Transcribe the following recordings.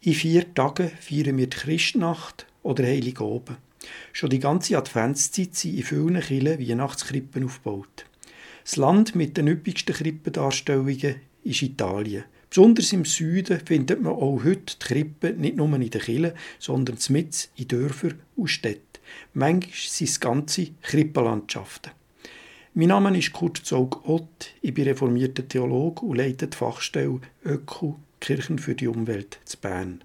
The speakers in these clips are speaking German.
In vier Tagen feiern wir die Christnacht oder Heilige Oben. Schon die ganze Adventszeit sind in vielen Kirchen Weihnachtskrippen aufgebaut. Das Land mit den üppigsten Krippendarstellungen ist Italien. Besonders im Süden findet man auch heute die Krippen nicht nur in den Kirchen, sondern mitten in Dörfern und Städten. Manchmal sind es ganze Krippenlandschaften. Mein Name ist Kurt Zog-Ott, ich bin reformierter Theologe und leite die Fachstelle Öko Kirchen für die Umwelt zu Bern.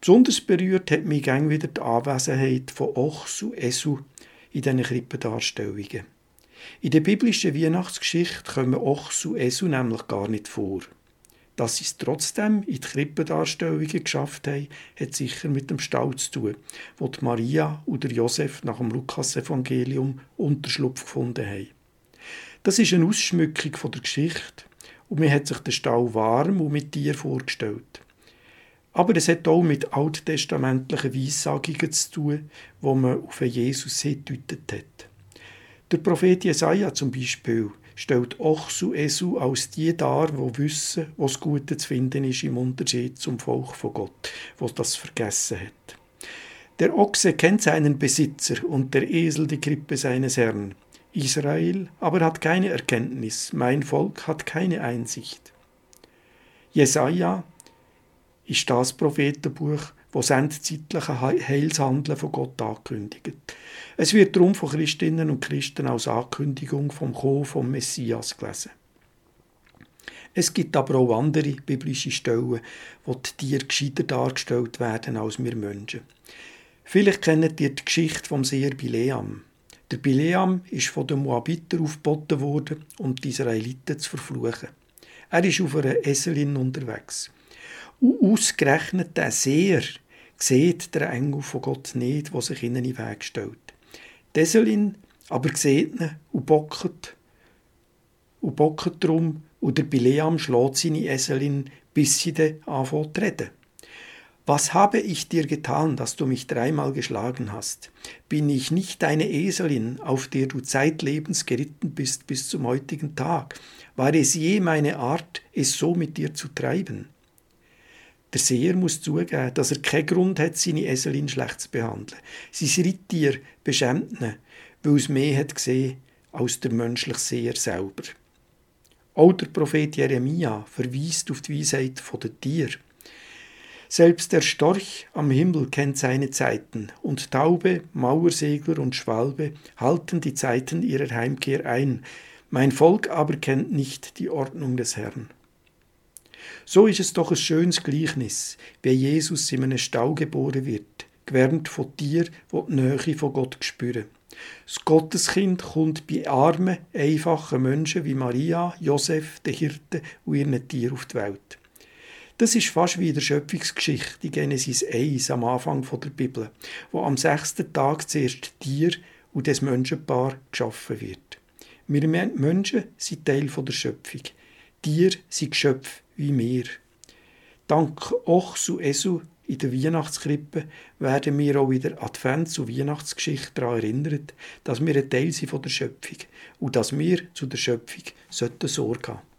Besonders berührt hat mich gang wieder die Anwesenheit von Ochs und Esu in diesen Krippendarstellungen. In der biblischen Weihnachtsgeschichte kommen Ochs und Esu nämlich gar nicht vor. Dass sie es trotzdem in die Krippendarstellungen geschafft haben, hat sicher mit dem Stall zu tun, wo die Maria oder Josef nach dem Lukasevangelium Unterschlupf gefunden haben. Das ist eine Ausschmückung der Geschichte und man hat sich den Stall warm und mit Tier vorgestellt. Aber es hat auch mit alttestamentlichen Weissagungen zu tun, wo man auf Jesus hingedeutet hat. Der Prophet Jesaja zum Beispiel stellt Ochsu Esu als die dar, wo wissen, was Gute zu finden ist im Unterschied zum Volk von Gott, was das vergessen hat. Der Ochse kennt seinen Besitzer und der Esel die Krippe seines Herrn. Israel aber hat keine Erkenntnis, mein Volk hat keine Einsicht. Jesaja ist das Prophetenbuch, das endzeitliche Heilshandeln von Gott ankündigt. Es wird darum von Christinnen und Christen als Ankündigung vom Kommen vom Messias gelesen. Es gibt aber auch andere biblische Stellen, wo die Tiere gescheiter dargestellt werden als wir Menschen. Vielleicht kennt ihr die Geschichte vom Seher Bileam. Der Bileam ist von den Moabiter aufgeboten worden, um die Israeliten zu verfluchen. Er ist auf einer Eselin unterwegs. Und ausgerechnet der Seher sieht der Engel von Gott nicht, der sich ihnen in den Weg stellt. Die Eselin aber sieht ihn und bockt, und bockt drum, und der Bileam schlägt seine Eselin, bis sie dann anfängt zu reden. Was habe ich dir getan, dass du mich dreimal geschlagen hast? Bin ich nicht deine Eselin, auf der du zeitlebens geritten bist bis zum heutigen Tag? War es je meine Art, es so mit dir zu treiben? Der Seher muss zugeben, dass er keinen Grund hat, seine Eselin schlecht zu behandeln. Sein Reittier beschämt weil es mehr hat gesehen als der menschliche Seher selber. Auch der Prophet Jeremia verweist auf die Weisheit der Tiere. Selbst der Storch am Himmel kennt seine Zeiten, und Taube, Mauersegler und Schwalbe halten die Zeiten ihrer Heimkehr ein, mein Volk aber kennt nicht die Ordnung des Herrn. So ist es doch ein schönes Gleichnis, wie Jesus in einem Stall geboren wird, gewärmt von Tier, die die Nähe von Gott spüren. Das Gotteskind kommt bei armen, einfachen Menschen wie Maria, Josef, den Hirten und ihren Tieren auf die Welt. Das ist fast wie in der Schöpfungsgeschichte in Genesis 1 am Anfang der Bibel, wo am sechsten Tag zuerst Tier und das Menschenpaar geschaffen wird. Wir Menschen sind Teil der Schöpfung. Tiere sind Geschöpfe wie wir. Dank Ochs und Esu in der Weihnachtskrippe werden wir auch in der Advents- und Weihnachtsgeschichte daran erinnert, dass wir ein Teil sind von der Schöpfung und dass wir zu der Schöpfung Sorge haben sollten.